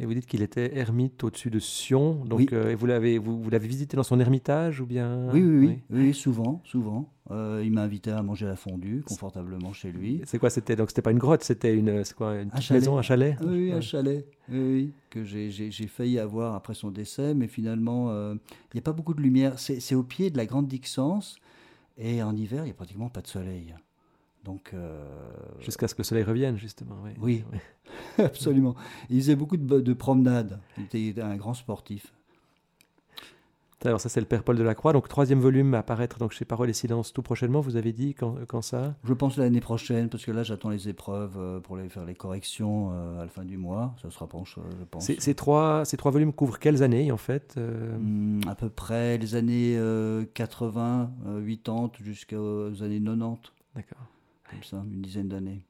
Et vous dites qu'il était ermite au-dessus de Sion. Donc, euh, vous l'avez vous, vous l'avez visité dans son ermitage ou bien? Oui oui, oui, oui, souvent, souvent. Euh, il m'a invité à manger la fondue confortablement chez lui. C'est quoi C'était donc c'était pas une grotte, c'était une, quoi, une un maison, un chalet? oui, un chalet. Oui, que j'ai failli avoir après son décès, mais finalement, euh, il n'y a pas beaucoup de lumière. C'est au pied de la Grande Dixence, et en hiver, il n'y a pratiquement pas de soleil. Donc euh, jusqu'à ce que le soleil revienne, justement. Oui, absolument. Il faisait beaucoup de, promenades. Il était un grand sportif. Alors ça c'est le Père Paul de la Croix, donc troisième volume à apparaître donc chez Parole et Silence tout prochainement, vous avez dit quand, quand ça? Je pense l'année prochaine, parce que là j'attends les épreuves euh, pour les, faire les corrections euh, à la fin du mois, ça sera penche je pense. Ces, trois, ces trois volumes couvrent quelles années en fait hmm, À peu près les années 80, 80 jusqu'aux années 90. D'accord comme ça, une dizaine d'années.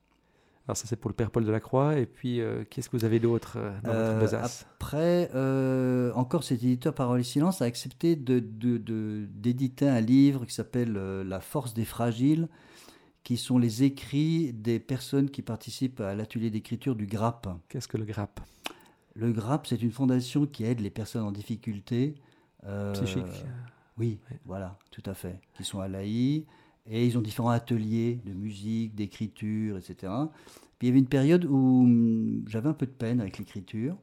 Alors ça c'est pour le Père Paul de la Croix. Et puis euh, qu'est-ce que vous avez d'autre euh, dans votre euh, besace Après, encore cet éditeur Parole et Silence a accepté d'éditer de, un livre qui s'appelle La force des fragiles, qui sont les écrits des personnes qui participent à l'atelier d'écriture du GRAP. Qu'est-ce que le GRAP? Le GRAP, c'est une fondation qui aide les personnes en difficulté. Psychique. Oui, voilà, tout à fait. Qui sont à l'AI et ils ont différents ateliers de musique, d'écriture, etc. Puis il y avait une période où hum, j'avais un peu de peine avec l'écriture,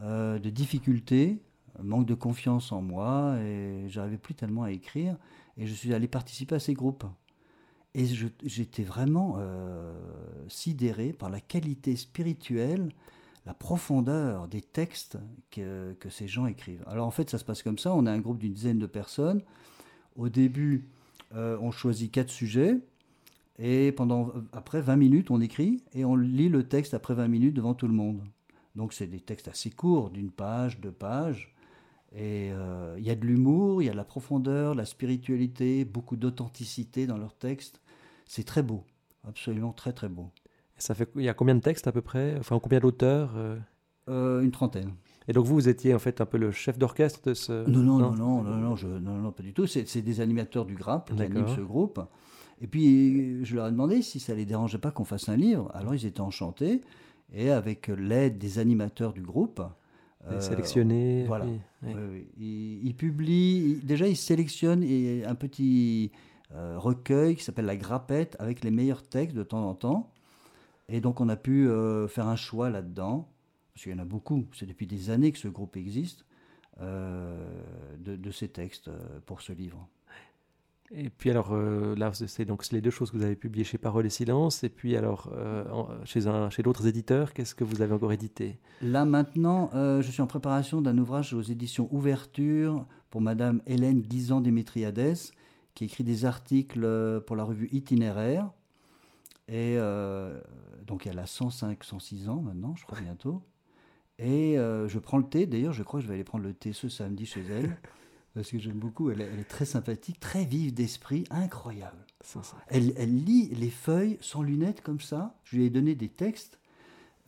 euh, de difficultés, manque de confiance en moi, et j'arrivais plus tellement à écrire. Et je suis allé participer à ces groupes. Et j'étais vraiment euh, sidéré par la qualité spirituelle, la profondeur des textes que, que, ces gens écrivent. Alors en fait, ça se passe comme ça. On a un groupe d'une dizaine de personnes. Au début, euh, on choisit quatre sujets. Et pendant, après 20 minutes, on écrit et on lit le texte après 20 minutes devant tout le monde. Donc c'est des textes assez courts, d'une page, deux pages. Et euh, il y a de l'humour, il y a de la profondeur, la spiritualité, beaucoup d'authenticité dans leurs textes. C'est très beau, absolument très très beau. ça fait, il y a combien de textes à peu près? Enfin, combien d'auteurs euh? Une trentaine. Et donc vous, vous étiez en fait un peu le chef d'orchestre de ce... Non, non, non, non, non, non, je, non, non, pas du tout. C'est des animateurs du GRAP qui animent ce groupe. Et puis je leur ai demandé si ça les dérangeait pas qu'on fasse un livre. Alors ils étaient enchantés. Et avec l'aide des animateurs du groupe... Euh, sélectionnés. Voilà. Ils, publient... Déjà, ils sélectionnent un petit... recueil qui s'appelle La Grappette avec les meilleurs textes de temps en temps. Et donc on a pu faire un choix là-dedans, parce qu'il y en a beaucoup, c'est depuis des années que ce groupe existe, de, de, ces textes pour ce livre. Et puis alors euh, là, c'est donc les deux choses que vous avez publiées chez Parole et Silence. Et puis alors euh, chez, un, chez d'autres éditeurs, qu'est-ce que vous avez encore édité? Là maintenant, euh, je suis en préparation d'un ouvrage aux éditions Ouverture pour Madame Hélène Guisan-Démétriades, qui écrit des articles pour la revue Itinéraire. Et donc elle a 105, 106 ans maintenant, je crois bientôt. Et je prends le thé, d'ailleurs je crois que je vais aller prendre le thé ce samedi chez elle parce que j'aime beaucoup. Elle est, très sympathique, très vive d'esprit, incroyable. Elle, elle, lit les feuilles sans lunettes comme ça. Je lui ai donné des textes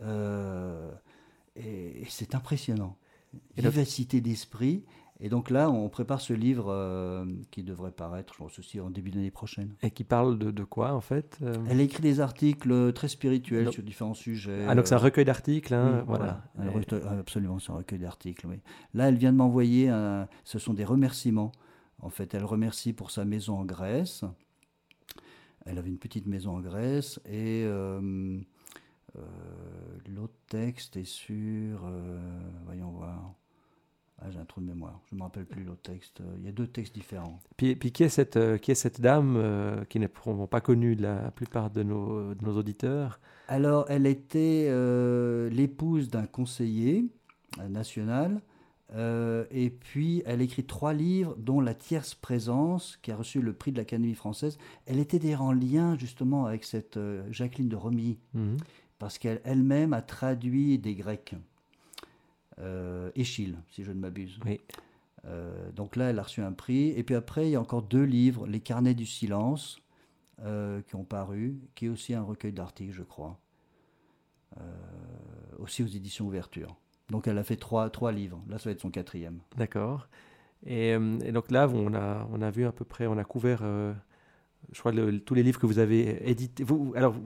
euh, et, c'est impressionnant. Vivacité d'esprit. Et donc là, on prépare ce livre euh, qui devrait paraître, je pense aussi, en début d'année prochaine. Et qui parle de, quoi, en fait euh Elle a écrit des articles très spirituels sur différents sujets. Ah, donc c'est un recueil d'articles, hein, voilà. Absolument, c'est un recueil d'articles, oui. Là, elle vient de m'envoyer, ce sont des remerciements. En fait, elle remercie pour sa maison en Grèce. Elle avait une petite maison en Grèce et... Euh, l'autre texte est sur, voyons j'ai un trou de mémoire, je ne me rappelle plus l'autre texte. Il y a deux textes différents. Puis, puis qui, est cette, euh, qui est cette dame euh, qui n'est pas connue de la plupart de nos, nos auditeurs? Alors, elle était euh, l'épouse d'un conseiller national. et puis, elle écrit trois livres, dont La tierce présence, qui a reçu le prix de l'Académie française. Elle était d'ailleurs en lien justement avec cette Jacqueline de Romy, mhm. parce qu'elle-même a traduit des Grecs. Euh, Échille, si je ne m'abuse. Euh, donc là, elle a reçu un prix. Et puis après, il y a encore deux livres, Les Carnets du silence, euh, qui ont paru, qui est aussi un recueil d'articles, je crois. aussi aux éditions Ouverture. Donc elle a fait trois, trois livres. Là, ça va être son quatrième. D'accord. Et, donc là, on a, on a vu à peu près, on a couvert, je crois, tous les livres que vous avez édités. Vous, alors,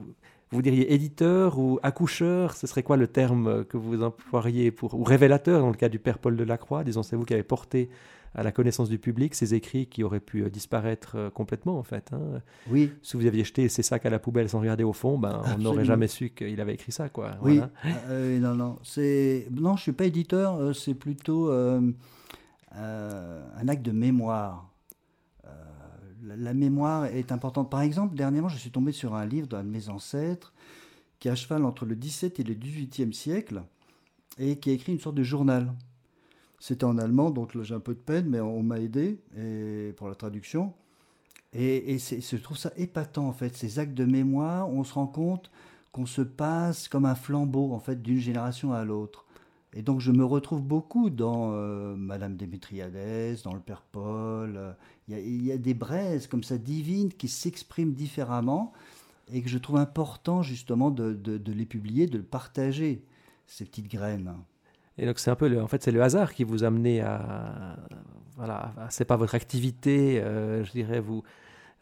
vous diriez éditeur ou accoucheur Ce serait quoi le terme que vous emploieriez pour ou révélateur dans le cas du père Paul de Lacroix Disons, c'est vous qui avez porté à la connaissance du public ces écrits qui auraient pu euh, disparaître euh, complètement en fait. Hein. Oui. Si vous aviez jeté ces sacs à la poubelle sans regarder au fond, ben, on n'aurait jamais su qu'il avait écrit ça, quoi. Oui. Euh, non, non, c'est non, je suis pas éditeur. c'est plutôt un acte de mémoire la mémoire est importante. Par exemple, dernièrement, je suis tombé sur un livre d'un de mes ancêtres qui est à cheval entre le 17 et le 18e siècle et qui a écrit une sorte de journal. C'était en allemand, donc j'ai un peu de peine, mais on m'a aidé pour la traduction. Et, et je trouve ça épatant, en fait, ces actes de mémoire, on se rend compte qu'on se passe comme un flambeau, en fait, d'une génération à l'autre. Et donc je me retrouve beaucoup dans euh, Madame Démétriades, dans le Père Paul. Euh, il y, a des braises comme ça divines qui s'expriment différemment et que je trouve important justement de, les publier, de partager, ces petites graines. Et donc c'est un peu, le, en fait, c'est le hasard qui vous a amené à, voilà, c'est pas votre activité, euh, je dirais, vous,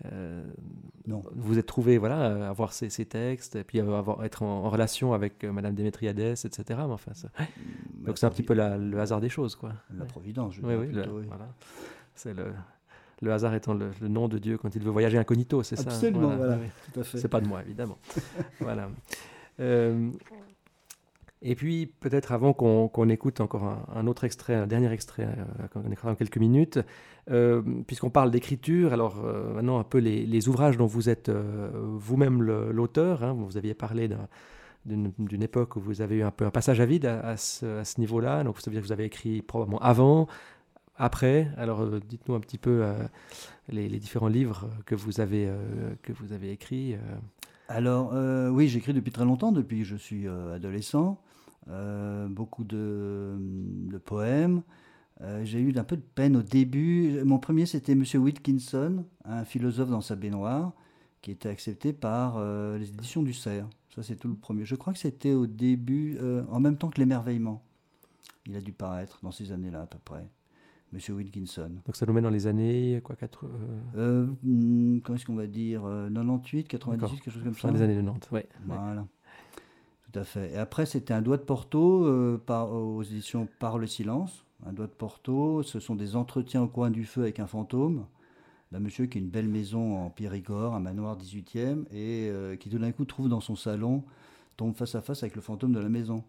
non. Vous êtes trouvé voilà, avoir ces, ces textes, et puis avoir, être en, relation avec euh, Madame Démétriades, etc. Mais enfin, Donc c'est un petit peu le hasard des choses. Quoi. La providence, je oui, oui, Voilà. C'est le, le hasard étant le, nom de Dieu quand il veut voyager incognito, c'est ça Absolument, voilà, tout à fait. C'est pas de moi, évidemment. voilà. Euh, et puis, peut-être avant qu'on écoute encore un, autre extrait, un dernier extrait, euh, qu'on écoutera dans quelques minutes, euh, puisqu'on parle d'écriture, alors euh, maintenant un peu les, ouvrages dont vous êtes vous-même l'auteur, hein, vous aviez parlé d'une époque où vous avez eu un peu un passage à vide à, ce, niveau-là, donc ça veut dire que vous avez écrit probablement avant, après, alors dites-nous un petit peu les, les, différents livres que vous avez, que vous avez écrits. Alors, oui, j'écris depuis très longtemps, depuis que je suis adolescent. Euh, beaucoup de, poèmes. Euh, j'ai eu un peu de peine au début. Mon premier, c'était M. Wilkinson, un philosophe dans sa baignoire, qui était accepté par euh, les éditions du Cerf. Ça, c'est tout le premier. Je crois que c'était au début, en même temps que L'émerveillement. Il a dû paraître dans ces années-là, à peu près. Monsieur Wilkinson. Donc ça nous met dans les années quoi 4 hmm, Comment est-ce qu'on va dire 98, 98, quelque chose comme ça. Dans les années 90, ouais. Voilà. Tout à fait. Et après, c'était un doigt de Porto euh, par, aux éditions Par le silence. Un doigt de Porto, ce sont des entretiens au coin du feu avec un fantôme. d'un monsieur qui a une belle maison en Périgord, un manoir 18e, et euh, qui tout d'un coup trouve dans son salon, tombe face à face avec le fantôme de la maison,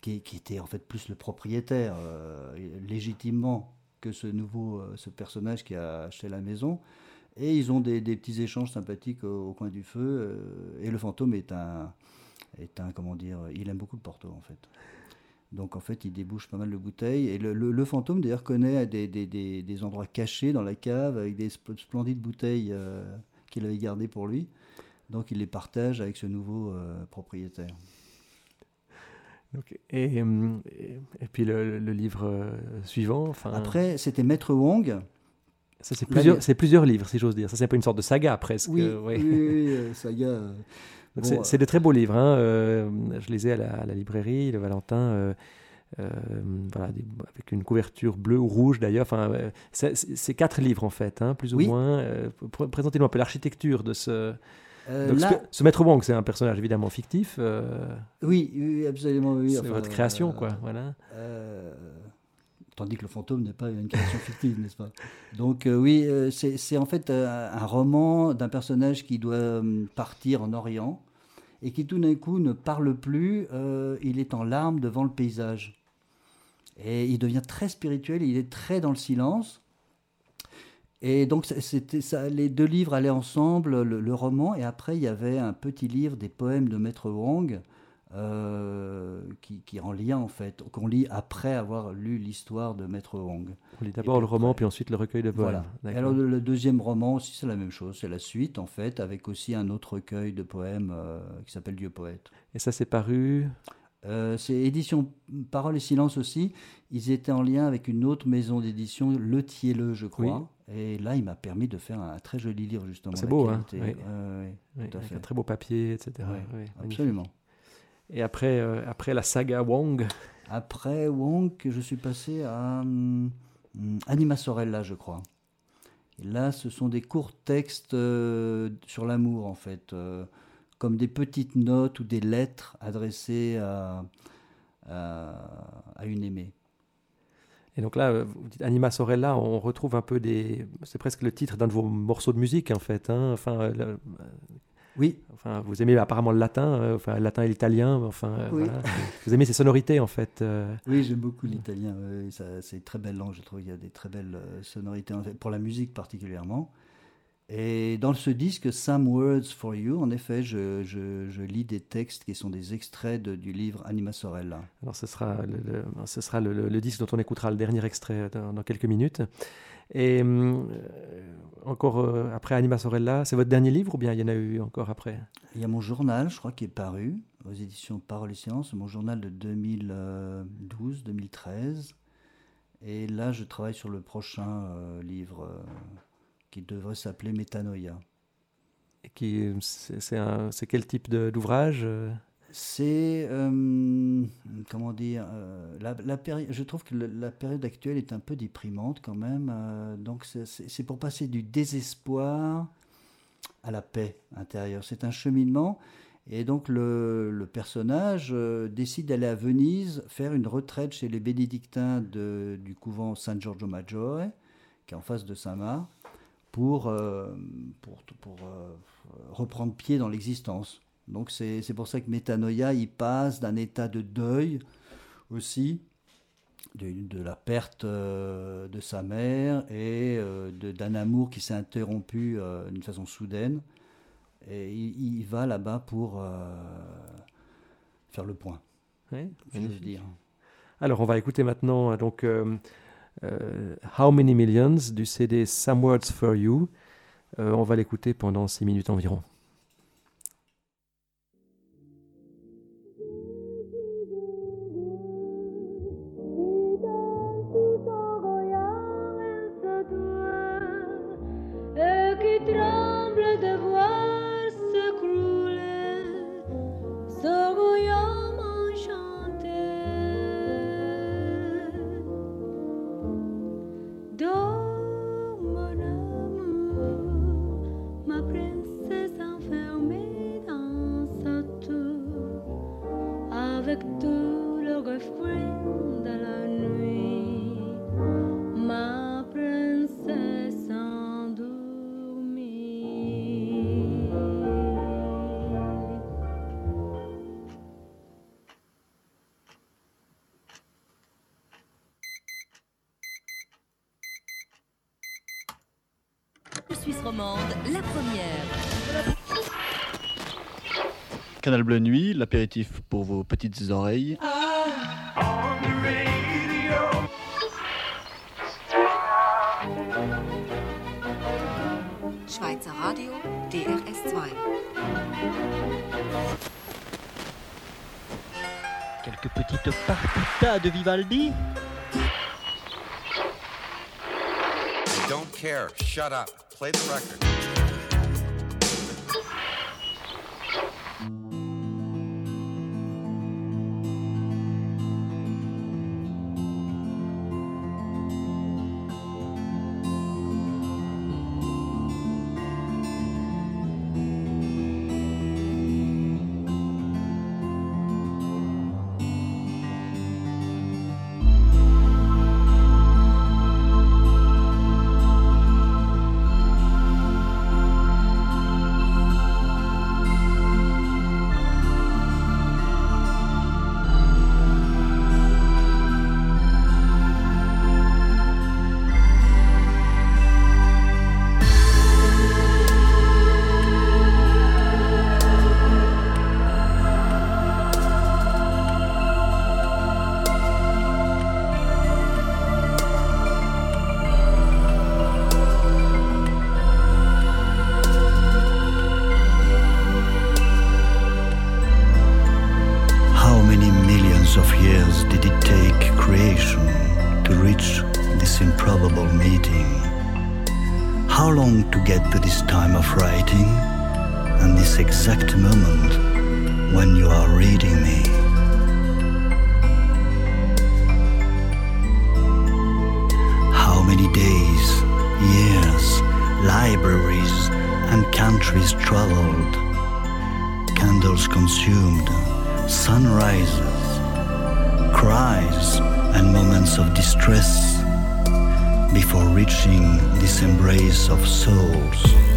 qui, était en fait plus le propriétaire, euh, légitimement, que ce nouveau, ce personnage qui a acheté la maison. Et ils ont des, petits échanges sympathiques au, coin du feu. et le fantôme est un, est un, comment dire, il aime beaucoup le porto en fait. Donc en fait, il débouche pas mal de bouteilles. Et le, le- le fantôme d'ailleurs connaît des, des- des- des endroits cachés dans la cave avec des sp- splendides bouteilles euh, qu'il avait gardées pour lui. Donc il les partage avec ce nouveau euh, propriétaire. Donc, et, et, et puis le, le livre euh, suivant, Après, c'était Maître Wong. ça c'est plusieurs, plusieurs livres si j'ose dire. Ça c'est un peu une sorte de saga presque. Oui, euh, oui, ouais. oui, oui, euh, saga. Donc, bon, c'est, euh, c'est de très beaux livres. hein, euh, je les ai à la, à la librairie, le Valentin. euh, voilà, des- avec une couverture bleue ou rouge d'ailleurs. Enfin, euh, c'est, c'est- c'est quatre livres en fait, hein, plus ou Oui. moins. Euh, pr- présentez-nous un peu l'architecture de ce. Donc, là, ce, ce maître Wong, c'est un personnage évidemment fictif. oui, oui, absolument. Oui, c'est enfin, votre création, quoi. Voilà. Tandis que le fantôme n'est pas une création fictive, n'est-ce pas? Donc oui, c'est c'est en fait un roman d'un personnage qui doit euh, partir en Orient et qui tout d'un coup ne parle plus, euh, il est en larmes devant le paysage. Et il devient très spirituel, il est très dans le silence. Et donc c'était les deux livres allaient ensemble, le, le roman, et après il y avait un petit livre des poèmes de Maître Wang, euh, qui, qui est en lien en fait, qu'on lit après avoir lu l'histoire de Maître Wang. On lit d'abord le roman, après- puis ensuite le recueil de poèmes. Voilà. Alors le, le deuxième roman aussi c'est la même chose, c'est la suite en fait, avec aussi un autre recueil de poèmes euh, qui s'appelle Dieu poète. Et ça, c'est paru. Euh, c'est édition Parole et Silence aussi. Ils étaient en lien avec une autre maison d'édition, Le Thielleux, je crois. Et là, il m'a permis de faire un très joli livre, justement. C'est beau, hein, oui. Ouais, Oui, tout à avec fait. un très beau papier, etc. Oui, absolument. Et après, euh, après la saga Wong, Après Wong, je suis passé à hum, Anima Sorella, je crois. Et là, ce sont des courts textes euh, sur l'amour, en fait, euh, comme des petites notes ou des lettres adressées à, à, à une aimée. et donc là, vous dites Anima Sorella, on retrouve un peu des. C'est presque le titre d'un de vos morceaux de musique, en fait. hein. Enfin, Oui, enfin, vous aimez apparemment le latin, euh, enfin, le latin et l'italien, mais enfin, euh, Oui. voilà. Vous aimez ces sonorités, en fait. euh. Oui, j'aime beaucoup l'italien. c'est une très belle langue, je trouve. Il y a des très belles euh, sonorités, en fait, pour la musique particulièrement. Et dans ce disque, Some Words for You, en effet, je, je- je lis des textes qui sont des extraits de- du livre Anima Sorella. Alors, ce sera, le, le- ce sera le, le- le disque dont on écoutera le dernier extrait dans, dans quelques minutes. Et euh, encore euh, après Anima Sorella, c'est votre dernier livre ou bien il y en a eu encore après? Il y a mon journal, je crois, qui est paru aux éditions Parole et Sciences, mon journal de 2012-2013. Et là, je travaille sur le prochain euh, livre euh, qui devrait s'appeler Métanoïa. Et qui, c'est, quel type d'ouvrage C'est euh, comment dire euh, la, la Je trouve que la période actuelle est un peu déprimante quand même. euh, donc c'est- pour passer du désespoir à la paix intérieure. C'est un cheminement. Et donc le, personnage décide d'aller à Venise faire une retraite chez les bénédictins du couvent San Giorgio Maggiore, qui est en face de Saint-Marc, pour, pour, pour reprendre pied dans l'existence. Donc c'est pour ça que Métanoïa, il passe d'un état de deuil aussi, de, de la perte euh, de sa mère et euh, d'un amour qui s'est interrompu euh, d'une façon soudaine. Et il, il va là-bas pour faire le point, magnifique. dire. Alors, on va écouter maintenant donc How Many Millions du CD Some Words for You. On va l'écouter pendant 6 minutes environ. Romande, la première. Canal Bleu Nuit, l'apéritif pour vos petites oreilles. Schweizer Radio, DRS2. Quelques petites partitas de Vivaldi. I don't care. Shut up. Play the record. Years did it take creation to reach this improbable meeting? How long to get to this time of writing and this exact moment when you are reading me? How many days, years, libraries, and countries traveled, candles consumed, sunrises, cries, and moments of distress before reaching this embrace of souls.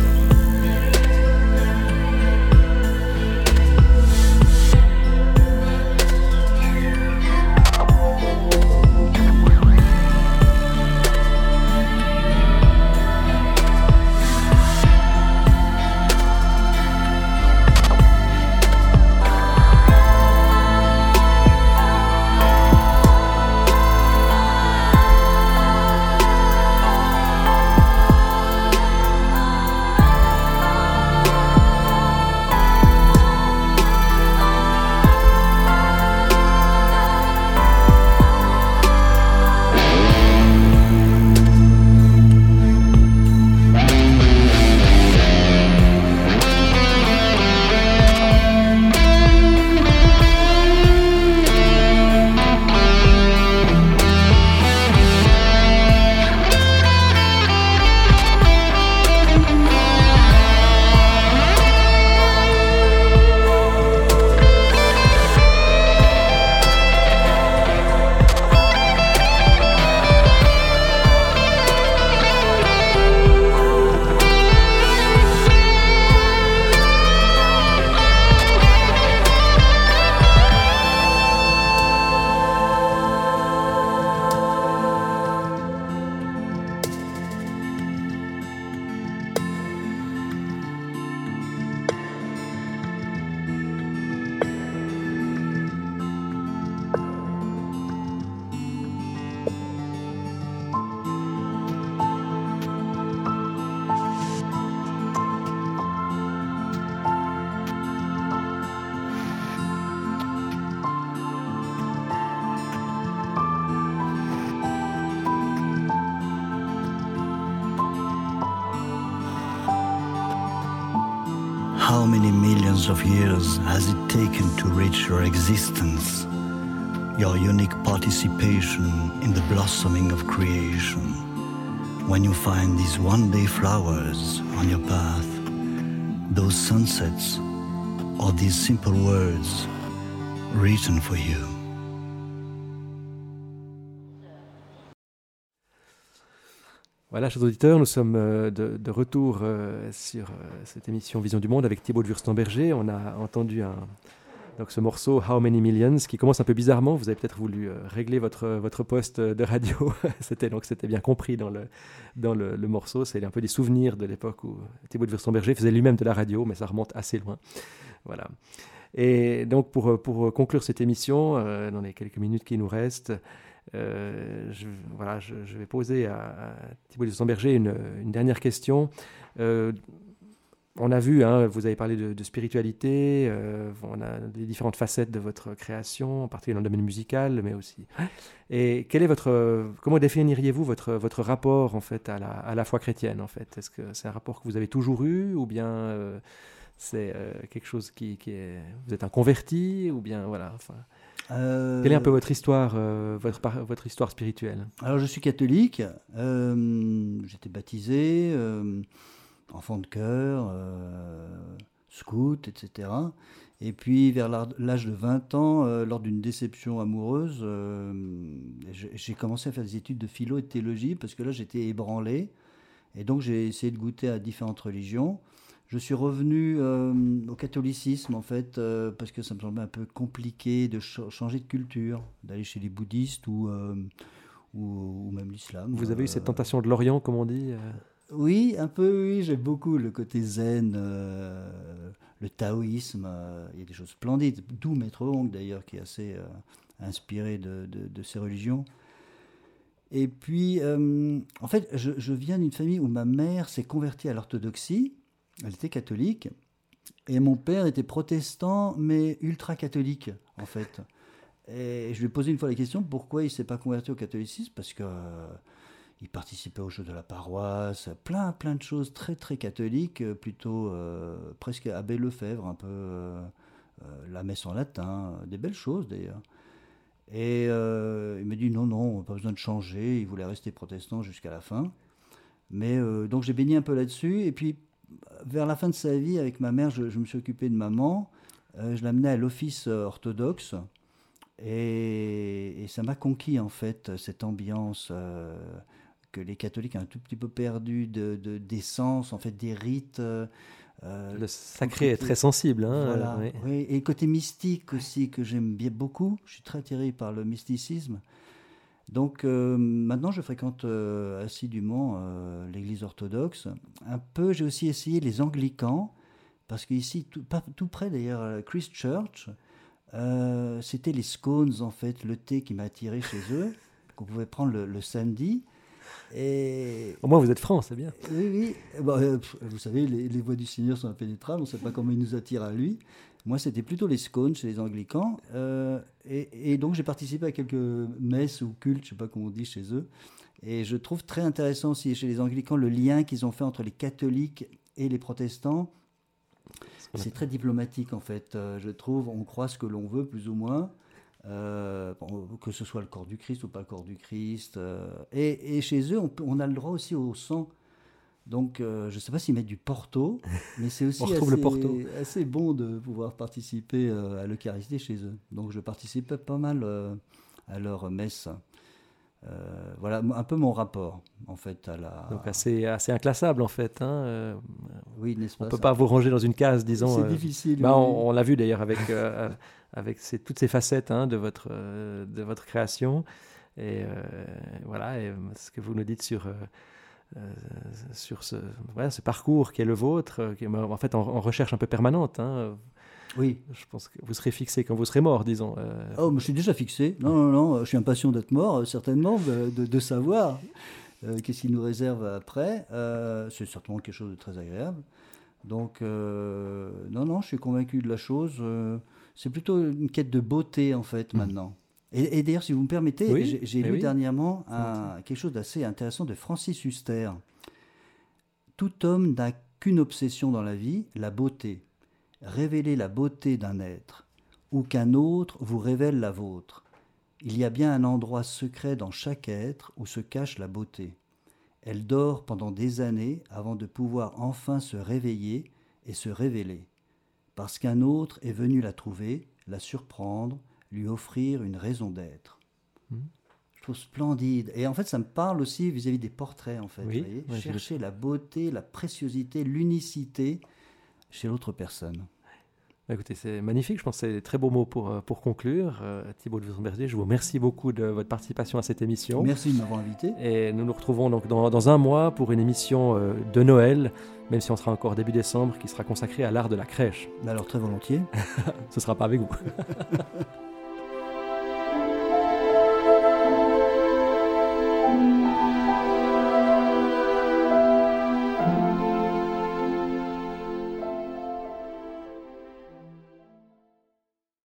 Of creation? When you find these one day flowers on your path, those sunsets, or these simple words written for you. Voilà, chers auditeurs, nous sommes euh, de, de retour euh, sur euh, cette émission Vision du Monde avec Thibaut de Wurstenberger. On a entendu un, Donc ce morceau How Many Millions qui commence un peu bizarrement, vous avez peut-être voulu euh, régler votre, votre poste de radio. c'était donc c'était bien compris dans le, dans le, morceau. C'est un peu des souvenirs de l'époque où Thibaut de Wurstenberger faisait lui-même de la radio, mais ça remonte assez loin. Voilà. Et donc pour, pour conclure cette émission, euh, dans les quelques minutes qui nous restent, euh, je, voilà, je, vais poser à, à Thibaut de une, une dernière question. Euh, on a vu, hein, vous avez parlé de, de spiritualité, euh, on a les différentes facettes de votre création, en particulier dans le domaine musical, mais aussi. Et quel est votre, comment définiriez-vous votre, votre rapport en fait à la, à la foi chrétienne en fait? Est-ce que c'est un rapport que vous avez toujours eu, ou bien euh, c'est euh, quelque chose qui, qui, est, vous êtes un converti, ou bien voilà. Enfin, quelle est un peu votre histoire, votre, votre histoire spirituelle? Alors, je suis catholique. J'étais baptisé, enfant de cœur, euh, scout, etc. Et puis, vers l'âge de 20 ans, euh, lors d'une déception amoureuse, euh, j'ai commencé à faire des études de philo et de théologie parce que là, j'étais ébranlé. Et donc, j'ai essayé de goûter à différentes religions. Je suis revenu euh, au catholicisme, en fait, parce que ça me semblait un peu compliqué de ch- changer de culture, d'aller chez les bouddhistes ou, ou, ou même l'islam. Vous avez eu cette tentation de l'Orient, comme on dit Oui, un peu, oui. J'aime beaucoup le côté zen, euh, le taoïsme. euh, il y a des choses splendides. D'où Maître Hong, d'ailleurs, qui est assez euh, inspiré de, ces religions. Et puis, en fait, je, je viens d'une famille où ma mère s'est convertie à l'orthodoxie. Elle était catholique. Et mon père était protestant, mais ultra-catholique, en fait. Et je lui ai posé une fois la question pourquoi il ne s'est pas converti au catholicisme? Parce que. Il participait aux jeux de la paroisse, plein, plein de choses très, très catholiques, euh, plutôt euh, presque Abbé Lefebvre, un peu euh, la messe en latin, des belles choses d'ailleurs. Et il m'a dit non, non, pas besoin de changer, il voulait rester protestant jusqu'à la fin. Mais donc j'ai baigné un peu là-dessus, et puis vers la fin de sa vie, avec ma mère, je, me suis occupé de maman, je l'amenais à l'office orthodoxe, et, ça m'a conquis en fait, cette ambiance. Que les catholiques ont un tout petit peu perdu de, de- d'essence, en fait, des rites. euh, euh, Le sacré est très sensible. Hein, voilà, euh, oui. oui. Et le côté mystique aussi, que j'aime bien beaucoup. Je suis très attiré par le mysticisme. Donc euh, maintenant, je fréquente assidûment l'église orthodoxe. Un peu, j'ai aussi essayé les anglicans, parce qu'ici, tout, pas, tout près d'ailleurs, Christchurch, c'était les scones, en fait, le thé qui m'a attiré chez eux, qu'on pouvait prendre le, le samedi. Et Au moins, vous êtes franc, c'est bien. oui, oui. Bah, euh, vous savez, les, les voies du Seigneur sont impénétrables. On ne sait pas comment il nous attire à lui. Moi, c'était plutôt les scones chez les anglicans. euh, et, et donc, j'ai participé à quelques messes ou cultes, je ne sais pas comment on dit chez eux. Et je trouve très intéressant aussi chez les anglicans le lien qu'ils ont fait entre les catholiques et les protestants. C'est très diplomatique en fait, euh, je trouve. On croit ce que l'on veut, plus ou moins. Euh, bon, que ce soit le corps du Christ ou pas le corps du Christ. euh, et, et chez eux, on, a le droit aussi au sang. Donc, euh, je ne sais pas s'ils mettent du Porto, mais c'est aussi le assez, Porto. assez bon de pouvoir participer à l'Eucharistie chez eux. Donc, je participais pas mal à leur messe. Euh, voilà un peu mon rapport, en fait, à la... Donc assez, assez inclassable en fait. Hein. euh, oui, n'est-ce on pas ne peut ça pas vous ranger dans une case, disons. C'est euh, difficile. bah, oui. on on l'a vu d'ailleurs avec, euh, avec ces- toutes ces facettes hein, de, votre, de votre création. Et voilà, et ce que vous nous dites sur, sur ce, voilà, ce parcours qui est le vôtre, qui est en fait en, en recherche un peu permanente. hein. Oui. Je pense que vous serez fixé quand vous serez mort, disons. euh. Oh, mais je suis déjà fixé. Non, non, non, je suis impatient d'être mort, euh, certainement, de, savoir euh, qu'est-ce qu'il nous réserve après. Euh, c'est certainement quelque chose de très agréable. Donc, non, non, je suis convaincu de la chose. c'est plutôt une quête de beauté, en fait, maintenant. Et, et d'ailleurs, si vous me permettez, Oui, j'ai, lu oui. dernièrement un- quelque chose d'assez intéressant de Francis Huster. Tout homme n'a qu'une obsession dans la vie, la beauté. Révéler la beauté d'un être, ou qu'un autre vous révèle la vôtre. Il y a bien un endroit secret dans chaque être où se cache la beauté. Elle dort pendant des années avant de pouvoir enfin se réveiller et se révéler, parce qu'un autre est venu la trouver, la surprendre, lui offrir une raison d'être. Mhm. Je trouve splendide. Et en fait, ça me parle aussi vis-à-vis des portraits, en fait. Oui, vous voyez. ouais, je Chercher la beauté, la préciosité, l'unicité chez l'autre personne. Bah, Écoutez, c'est magnifique. Je pense que c'est des très beaux mots pour, euh, pour conclure. Euh, Thibaut de Wurtemberger, je vous remercie beaucoup de votre participation à cette émission. Merci de m'avoir invité. Et nous nous retrouvons donc dans, dans un mois pour une émission euh, de Noël, même si on sera encore début décembre, qui sera consacrée à l'art de la crèche. Alors très volontiers. Ce ne sera pas avec vous.